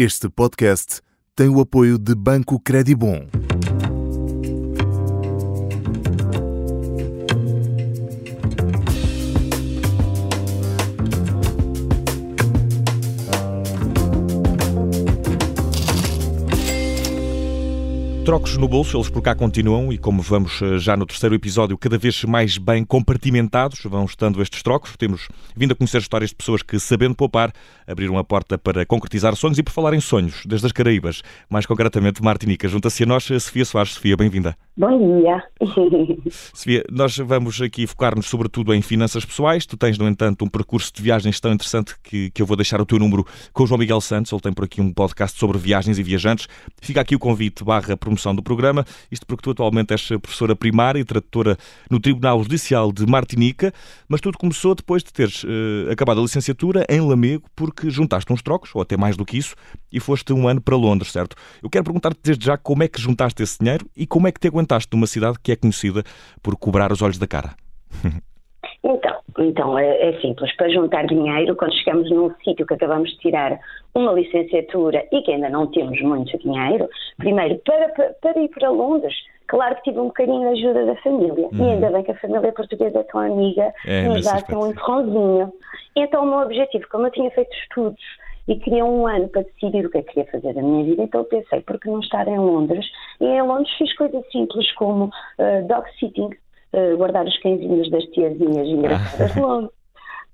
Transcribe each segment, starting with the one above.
Este podcast tem o apoio de Banco Credibon. Trocos no bolso, eles por cá continuam e como vamos eh, já no terceiro episódio, cada vez mais bem compartimentados vão estando estes trocos. Temos vindo a conhecer histórias de pessoas que, sabendo poupar, abriram a porta para concretizar sonhos e por falar em sonhos, desde as Caraíbas, mais concretamente Martinica. Junta-se a nós Sofia Soares. Sofia, bem-vinda. Bom dia. Sofia, nós vamos aqui focar-nos sobretudo em finanças pessoais. Tu tens, no entanto, um percurso de viagens tão interessante que, que eu vou deixar o teu número com o João Miguel Santos. Ele tem por aqui um podcast sobre viagens e viajantes. Fica aqui o convite barra promoção do programa. Isto porque tu atualmente és professora primária e tradutora no Tribunal Judicial de Martinica, mas tudo começou depois de teres uh, acabado a licenciatura em Lamego, porque juntaste uns trocos, ou até mais do que isso, e foste um ano para Londres, certo? Eu quero perguntar-te desde já como é que juntaste esse dinheiro e como é que te aguentaste numa cidade que é conhecida por cobrar os olhos da cara. Então, então é, é, simples. Para juntar dinheiro, quando chegamos num sítio que acabamos de tirar uma licenciatura e que ainda não temos muito dinheiro, primeiro, para, para, ir para Londres, claro que tive um bocadinho de ajuda da família. Uhum. E ainda bem que a família portuguesa é tão amiga, é, nos dá assim um empurrãozinho. Então, o meu objetivo, como eu tinha feito estudos e queria um ano para decidir o que é que queria fazer da minha vida, então pensei, por que não estar em Londres? E em Londres fiz coisas simples como uh, dog sitting, uh, guardar os cãezinhos das tiazinhas engraçadas de Londres.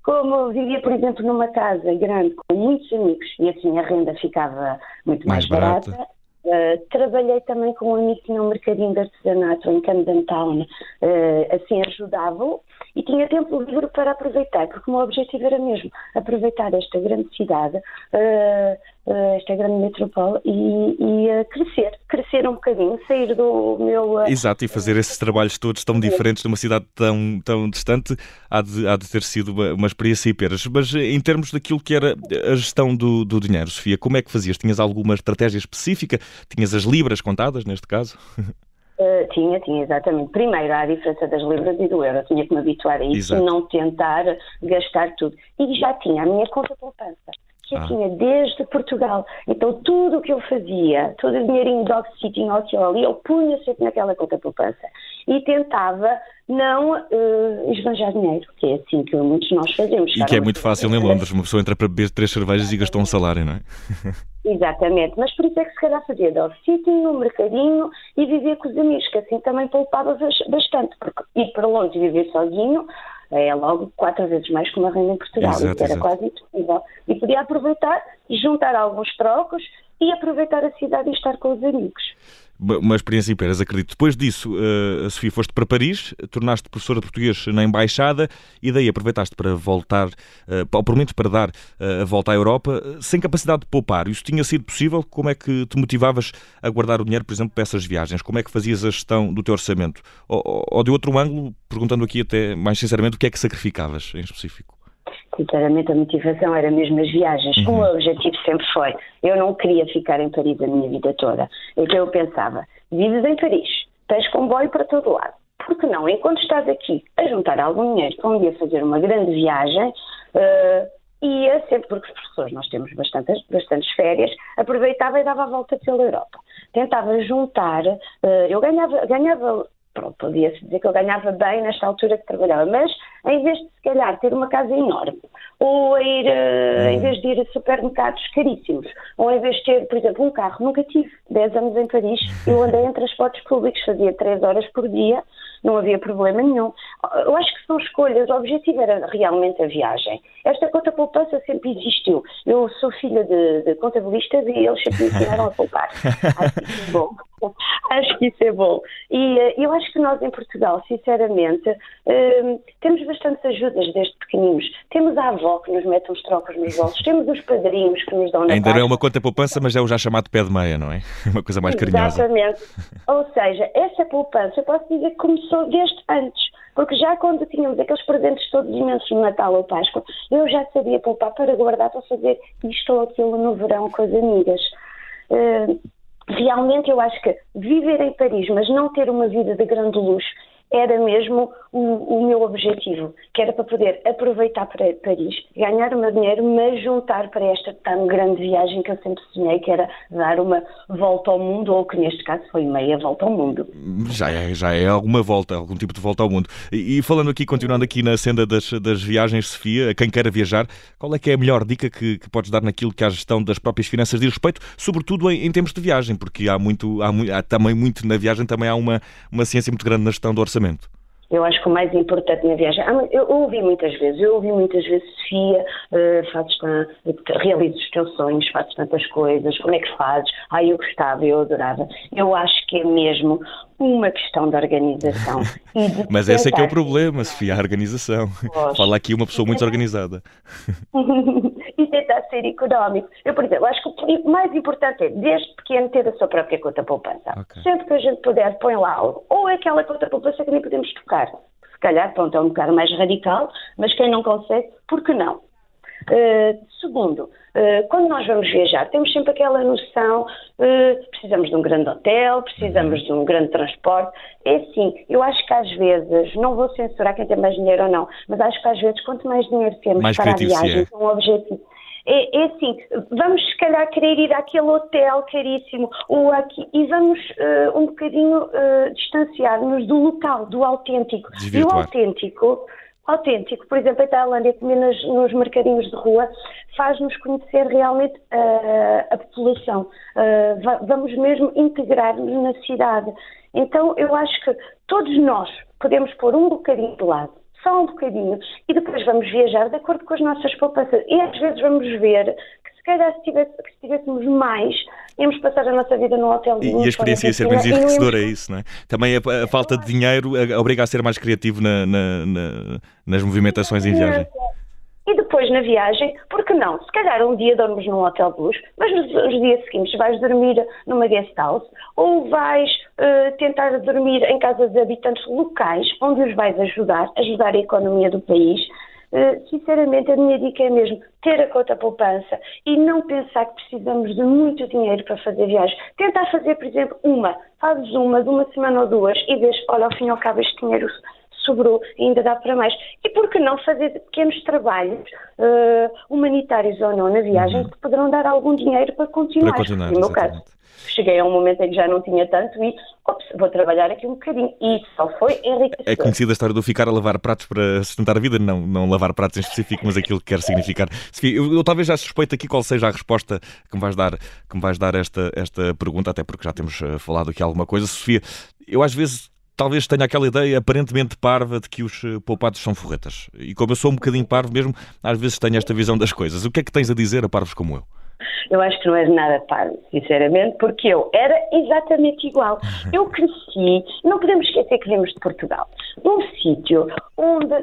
Como vivia, por exemplo, numa casa grande com muitos amigos e assim a renda ficava muito mais, mais barata. barata. Uh, trabalhei também com um amigo que tinha um mercadinho de artesanato em Camden Town, uh, assim ajudava-o e tinha tempo livre para aproveitar, porque o meu objetivo era mesmo aproveitar esta grande cidade, uh, esta grande metrópole e, e crescer, crescer um bocadinho, sair do meu. Exato, e fazer esses trabalhos todos tão diferentes numa cidade tão, tão distante há de, há de ter sido uma, uma experiência hiperas. Mas em termos daquilo que era a gestão do, do dinheiro, Sofia, como é que fazias? Tinhas alguma estratégia específica? Tinhas as libras contadas, neste caso? Uh, tinha, tinha, exatamente. Primeiro, há a diferença das libras e do euro. Eu tinha que me habituar a isso Exato. e não tentar gastar tudo. E já tinha a minha conta poupança, que eu ah. tinha desde Portugal. Então, tudo o que eu fazia, todo o dinheirinho dog sitting aqui ou ali, eu punha sempre naquela conta poupança. E tentava não uh, esbanjar dinheiro, que é assim que muitos de nós fazemos. E que é muito fácil em Londres. Uma pessoa entra para beber três cervejas e gastou um salário, não é? Exatamente, mas por isso é que se calhar fazia dog sitting no mercadinho e vivia com os amigos, que assim também poupava bastante, porque ir para longe e viver sozinho é logo quatro vezes mais que uma renda em Portugal, exato, isso era exato. quase impossível. E podia aproveitar e juntar alguns trocos e aproveitar a cidade e estar com os amigos uma experiência em peras, acredito. Depois disso, uh, Sofia foste para Paris, tornaste professora de português na Embaixada e daí aproveitaste para voltar, uh, ou pelo menos para dar uh, a volta à Europa, sem capacidade de poupar. Isso tinha sido possível? Como é que te motivavas a guardar o dinheiro, por exemplo, para essas viagens? Como é que fazias a gestão do teu orçamento? Ou, ou de outro ângulo, perguntando aqui até mais sinceramente, o que é que sacrificavas em específico? Sinceramente, a motivação era mesmo as viagens. Uhum. O meu objetivo sempre foi: eu não queria ficar em Paris a minha vida toda. Então eu pensava: vives em Paris, tens comboio para todo lado. Por que não, enquanto estás aqui a juntar algum dinheiro para um dia fazer uma grande viagem, uh, ia sempre, porque os professores, nós temos bastantes, bastantes férias, aproveitava e dava a volta pela Europa. Tentava juntar, uh, eu ganhava, ganhava pronto, podia-se dizer que eu ganhava bem nesta altura que trabalhava, mas em vez de se calhar ter uma casa enorme, ou ir, uh, em vez de ir a supermercados caríssimos, ou em vez de ter, por exemplo, um carro, nunca tive 10 anos em Paris, eu andei em transportes públicos, fazia 3 horas por dia, não havia problema nenhum. Eu acho que são escolhas, o objetivo era realmente a viagem. Esta conta poupança sempre existiu. Eu sou filha de, de contabilistas e eles sempre me ensinaram a poupar. Acho que é bom. Acho que isso é bom. E uh, eu acho que nós em Portugal, sinceramente, uh, temos bastantes ajudas desde pequeninos. Temos a avó que nos mete uns trocos nos bolsos, temos os padrinhos que nos dão na Ainda não é uma conta poupança, mas é o já chamado pé de meia, não é? Uma coisa mais carinhosa. Exatamente. Ou seja, essa poupança, eu posso dizer que começou desde antes. Porque já quando tínhamos aqueles presentes todos imensos no Natal ou Páscoa, eu já sabia poupar para guardar, para fazer isto ou aquilo no verão com as amigas. Uh, realmente eu acho que viver em Paris, mas não ter uma vida de grande luxo, era mesmo o, o, meu objetivo, que era para poder aproveitar para Paris, ganhar o meu dinheiro, mas juntar para esta tão grande viagem que eu sempre sonhei, que era dar uma volta ao mundo, ou que neste caso foi meia volta ao mundo. Já é, já é alguma volta, algum tipo de volta ao mundo. E, e falando aqui, continuando aqui na senda das, das viagens, Sofia, a quem queira viajar, qual é que é a melhor dica que, que podes dar naquilo que a gestão das próprias finanças diz respeito, sobretudo em, em termos de viagem, porque há muito, há, há também muito na viagem, também há uma, uma ciência muito grande na gestão do orçamento. Eu acho que o mais importante na viagem, eu ouvi muitas vezes, eu ouvi muitas vezes, Sofia, uh, fazes realizas os teus sonhos, fazes tantas coisas, como é que fazes? Ah, eu gostava, eu adorava. Eu acho que é mesmo uma questão de organização. De Mas esse é que é o problema, Sofia, a organização. Fala aqui uma pessoa muito organizada. tentar ser económico. Eu, por exemplo, acho que o mais importante é, desde pequeno, ter a sua própria conta poupança. Okay. Sempre que a gente puder, põe lá algo. Ou é aquela conta poupança que nem podemos tocar. Se calhar, pronto, é um bocado mais radical, mas quem não consegue, por que não? Uh, segundo, uh, quando nós vamos viajar, temos sempre aquela noção, uh, precisamos de um grande hotel, precisamos de um grande transporte. É assim, eu acho que às vezes, não vou censurar quem tem mais dinheiro ou não, mas acho que às vezes, quanto mais dinheiro temos mais para a viagem, é. um objetivo é, é, assim, vamos se calhar querer ir àquele hotel caríssimo ou aqui, e vamos uh, um bocadinho uh, distanciar-nos do local, do autêntico. Desvirtuar. E o autêntico, autêntico, por exemplo, a Tailândia, comer nos, nos mercadinhos de rua, faz-nos conhecer realmente uh, a população. vamos mesmo integrar-nos na cidade. Então, eu acho que todos nós podemos pôr um bocadinho de lado só um bocadinho, e depois vamos viajar de acordo com as nossas poupanças. E às vezes vamos ver que se calhar se, tivesse, se tivéssemos mais, íamos passar a nossa vida no hotel. E, e a experiência ia ser menos enriquecedora, é isso, não é? Também a, a falta de dinheiro obriga a ser mais criativo na, na, na, nas movimentações em viagem. E depois na viagem, por que não? Se calhar um dia dormes num hotel luxo, mas nos, nos dias seguintes vais dormir numa guest house ou vais uh, tentar dormir em casas de habitantes locais, onde os vais ajudar, ajudar a economia do país. Uh, sinceramente, a minha dica é mesmo ter a conta poupança e não pensar que precisamos de muito dinheiro para fazer viagem. Tentar fazer, por exemplo, uma, fazes uma de uma semana ou duas e vês, olha, ao fim e ao cabo este dinheiro sobrou ainda dá para mais. E por que não fazer pequenos trabalhos, uh, humanitários ou não, na viagem, uhum. que poderão dar algum dinheiro para continuar? Para continuar, no meu caso. Cheguei a um momento em que já não tinha tanto e ops, vou trabalhar aqui um bocadinho. E só foi enriquecedor. É conhecida a história do ficar a lavar pratos para sustentar a vida, não, não lavar pratos em específico, mas aquilo que quer significar. Sofia, eu, eu, talvez já suspeito aqui qual seja a resposta que me vais dar, que me vais dar esta, esta pergunta, até porque já temos uh, falado aqui alguma coisa. Sofia, eu às vezes talvez tenha aquela ideia aparentemente parva de que os eh, poupados são forretas. E como eu sou um bocadinho parvo mesmo, às vezes tenho esta visão das coisas. O que é que tens a dizer a parvos como eu? Eu acho que não és nada parvo, sinceramente, porque eu era exatamente igual. Eu cresci, não podemos esquecer que vimos de Portugal, num sítio onde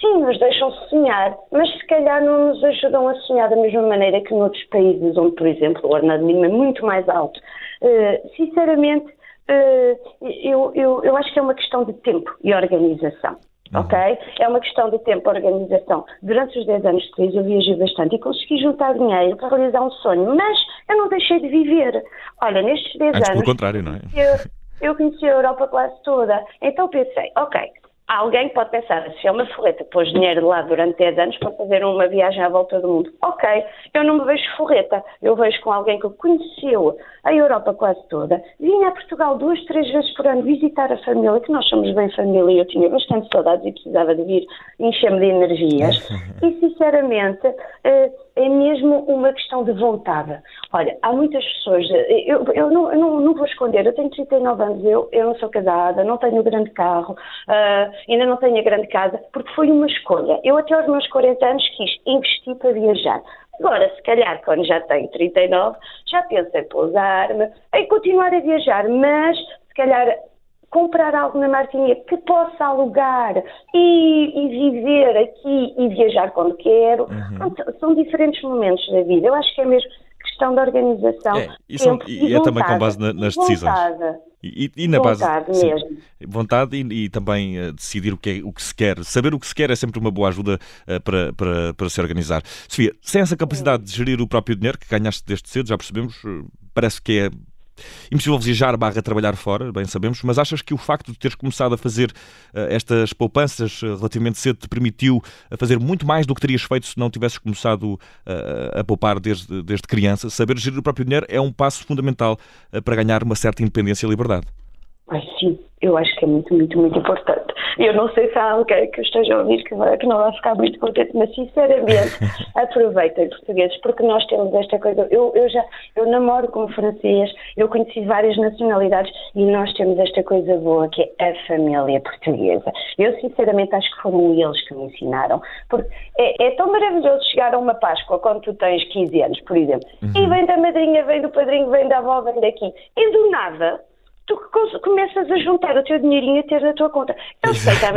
sim, nos deixam sonhar, mas se calhar não nos ajudam a sonhar da mesma maneira que noutros países onde, por exemplo, o ordenado mínimo é muito mais alto. Uh, sinceramente, eu, eu, eu acho que é uma questão de tempo e organização. Uhum. Ok? É uma questão de tempo e organização. Durante os 10 anos de crise eu viajei bastante e consegui juntar dinheiro para realizar um sonho, mas eu não deixei de viver. Olha, nestes 10 Antes anos. Pelo contrário, não é? Eu, eu conheci a Europa quase toda. Então pensei, ok, Alguém pode pensar, se é uma forreta, pôs dinheiro lá durante 10 anos para fazer uma viagem à volta do mundo. Ok, eu não me vejo forreta, eu vejo com alguém que conheceu a Europa quase toda, vinha a Portugal duas, três vezes por ano visitar a família, que nós somos bem família e eu tinha bastante saudades e precisava de vir encher-me de energias. e sinceramente, eh, é mesmo uma questão de vontade. Olha, há muitas pessoas, eu, eu, não, eu não, não, vou esconder, eu tenho 39 anos, eu, eu não sou casada, não tenho grande carro, uh, ainda não tenho a grande casa, porque foi uma escolha. Eu até aos meus 40 anos quis investir para viajar. Agora, se calhar, quando já tenho 39, já penso em pousar-me, em continuar a viajar, mas se calhar comprar algo na Martinica que possa alugar e, e, viver aqui e viajar quando quero. Uhum. são diferentes momentos da vida. Eu acho que é mesmo questão de organização. É, e, são, e, e é também com base na, nas decisões. E, e, na vontade base mesmo. vontade e, e também uh, decidir o que, é, o que se quer. Saber o que se quer é sempre uma boa ajuda uh, para, para, para se organizar. Sofia, sem essa capacidade de gerir o próprio dinheiro que ganhaste desde cedo, já percebemos, uh, parece que é impossível viajar barra trabalhar fora, bem sabemos, mas achas que o facto de teres começado a fazer uh, estas poupanças uh, relativamente cedo te permitiu a fazer muito mais do que terias feito se não tivesses começado uh, a poupar desde, desde criança? Saber gerir o próprio dinheiro é um passo fundamental para ganhar uma certa independência e liberdade. Ai, sim, eu acho que é muito, muito, muito importante. Eu não sei se há alguém que esteja a ouvir que, vai, que não vai ficar muito contente, mas sinceramente aproveitem portugueses, porque nós temos esta coisa. Eu, eu já eu namoro com francês, eu conheci várias nacionalidades e nós temos esta coisa boa que é a família portuguesa. Eu sinceramente acho que foram eles que me ensinaram, porque é, é tão maravilhoso chegar a uma Páscoa quando tu tens 15 anos, por exemplo, uhum. e vem da madrinha, vem do padrinho, vem da avó, vem daqui, e do nada tu começas a juntar o teu dinheirinho a ter na tua conta. Eu sei que há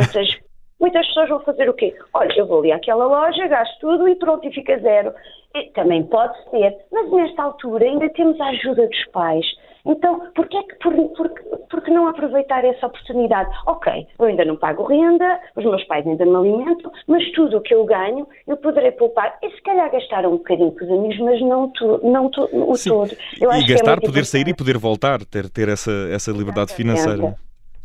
muitas, pessoas vão fazer o quê? Olha, eu vou ali àquela loja, gasto tudo e pronto, e fica zero. E também pode ser, mas nesta altura ainda temos a ajuda dos pais. Então, porquê é que, por, por, por que não aproveitar essa oportunidade? Ok, eu ainda não pago renda, os meus pais ainda me alimentam, mas tudo o que eu ganho eu poderei poupar e se calhar gastar um bocadinho com os amigos, mas não, tu, não tu, o Sim. todo. Eu e é gastar, é poder sair e poder voltar, ter, ter essa, essa liberdade financeira.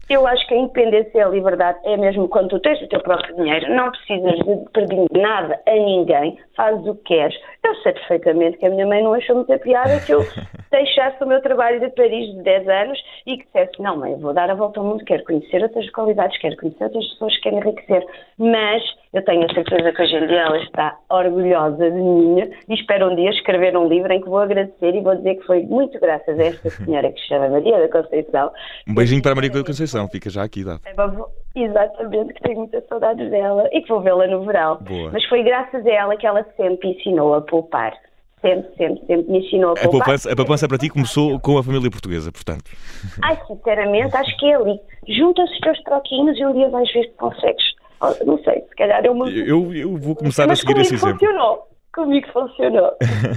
Eu acho que a independência e a liberdade é mesmo quando tu tens o teu próprio dinheiro, não precisas de pedir nada a ninguém, fazes o que queres. Eu sei perfeitamente que a minha mãe não achou muita piada que eu deixasse o meu trabalho de Paris de 10 anos e que dissesse: Não, mãe, vou dar a volta ao mundo, quero conhecer outras qualidades, quero conhecer outras pessoas, quero enriquecer. Mas eu tenho a certeza que hoje em dia ela está orgulhosa de mim e espero um dia escrever um livro em que vou agradecer e vou dizer que foi muito graças a esta senhora que se chama Maria da Conceição. Um beijinho para a Maria da Conceição, fica já aqui dado. É, exatamente, que tenho muitas saudades dela e que vou vê-la no verão. Boa. Mas foi graças a ela que ela sempre ensinou a poupar sempre, sempre, sempre me ensinou a poupar. A poupança, a poupança para ti começou com a família portuguesa, portanto. Ai, sinceramente, acho que é ali. Junta-se os teus troquinhos e um dia vais ver que consegues não sei, se calhar eu... Eu, eu vou começar a seguir esse exemplo. funcionou. Comigo funcionou.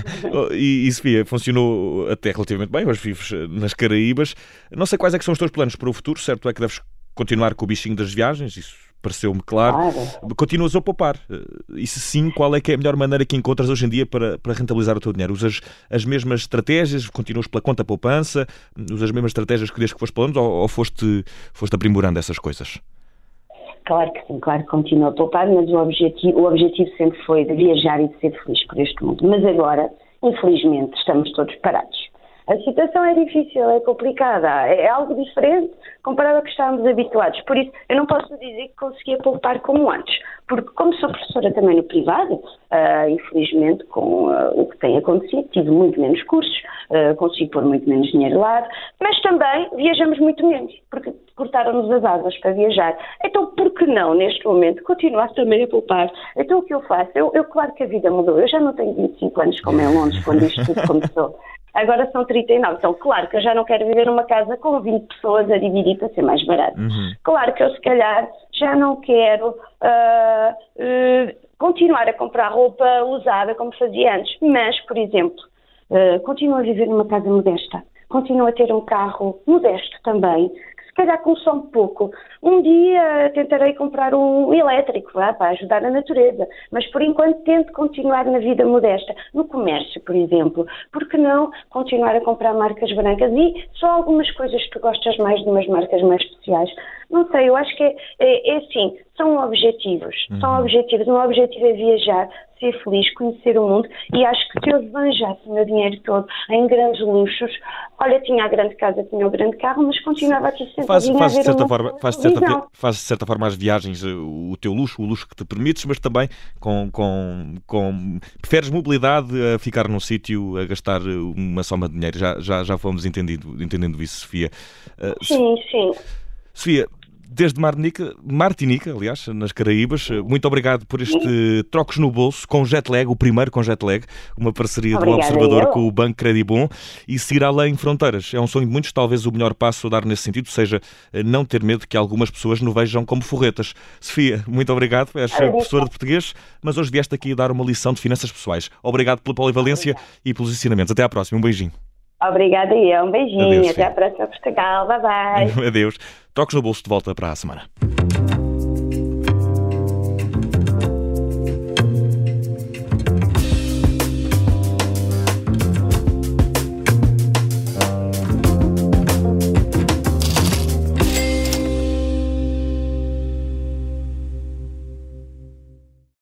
e, e, Sofia, funcionou até relativamente bem, hoje vives nas Caraíbas. Não sei quais é que são os teus planos para o futuro, certo é que deves continuar com o bichinho das viagens, isso pareceu-me claro. claro. Continuas a poupar. E se sim, qual é que é a melhor maneira que encontras hoje em dia para, para rentabilizar o teu dinheiro? Usas as mesmas estratégias? Continuas pela conta poupança? Usas as mesmas estratégias que desde que foste falando ou, ou foste, foste aprimorando essas coisas? Claro que sim, claro que continuo a poupar, mas o objetivo, o objetivo sempre foi de viajar e de ser feliz por este mundo. Mas agora, infelizmente, estamos todos parados. A situação é difícil, é complicada, é algo diferente comparado ao que estávamos habituados. Por isso, eu não posso dizer que conseguia poupar como antes, porque como sou professora também no privado, uh, infelizmente com uh, o que tem acontecido, tive muito menos cursos, uh, consigo pôr muito menos dinheiro lá, mas também viajamos muito menos, porque cortaram-nos as asas para viajar. Então, por que não, neste momento, continuar também a poupar? Então, o que eu faço? Eu, eu claro que a vida mudou. Eu já não tenho 25 anos como em Londres, quando isto tudo começou. Agora são 39. Então, claro que eu já não quero viver numa casa com 20 pessoas a dividir para ser mais barato. Uhum. Claro que eu, se calhar, já não quero uh, uh, continuar a comprar roupa usada como fazia antes. Mas, por exemplo, uh, continuo a viver numa casa modesta. Continuo a ter um carro modesto também, calhar consome pouco. Um dia tentarei comprar um elétrico lá, para ajudar a natureza, mas por enquanto tento continuar na vida modesta. No comércio, por exemplo, por que não continuar a comprar marcas brancas e só algumas coisas que gostas mais de umas marcas mais especiais? Não sei, eu acho que é, é, é assim, são objetivos. Uhum. São objetivos. Um objetivo é viajar, ser feliz, conhecer o mundo e acho que se eu esbanjasse o meu dinheiro todo em grandes luxos, olha, tinha a grande casa, tinha o grande carro, mas continuava aqui sentadinha faz, faz de certa forma, faz de certa, faz de certa forma as viagens, eh, o teu luxo, o luxo que te permites, mas também com, com, com preferes mobilidade a ficar num sítio a gastar uma soma de dinheiro. Já, já, já fomos entendendo, entendendo isso, Sofia. Uh, sim, sim. Sofia, desde Martinica, Martinica, aliás, nas Caraíbas. Muito obrigado por este Trocos no Bolso com Jetlag, o primeiro com Jetlag, uma parceria Obrigada do Observador eu. com o Banco Credibon e seguir além fronteiras. É um sonho de muitos, talvez o melhor passo a dar nesse sentido seja eh, não ter medo que algumas pessoas nos vejam como forretas. Sofia, muito obrigado, és professora de português, mas hoje vieste aqui dar uma lição de finanças pessoais. Obrigado pela polivalência e pelos ensinamentos. Até à próxima, um beijinho. Obrigada e um beijinho. Adeus, Até à próxima, Portugal. Bye bye. Adeus. Toques no bolso de volta para a semana.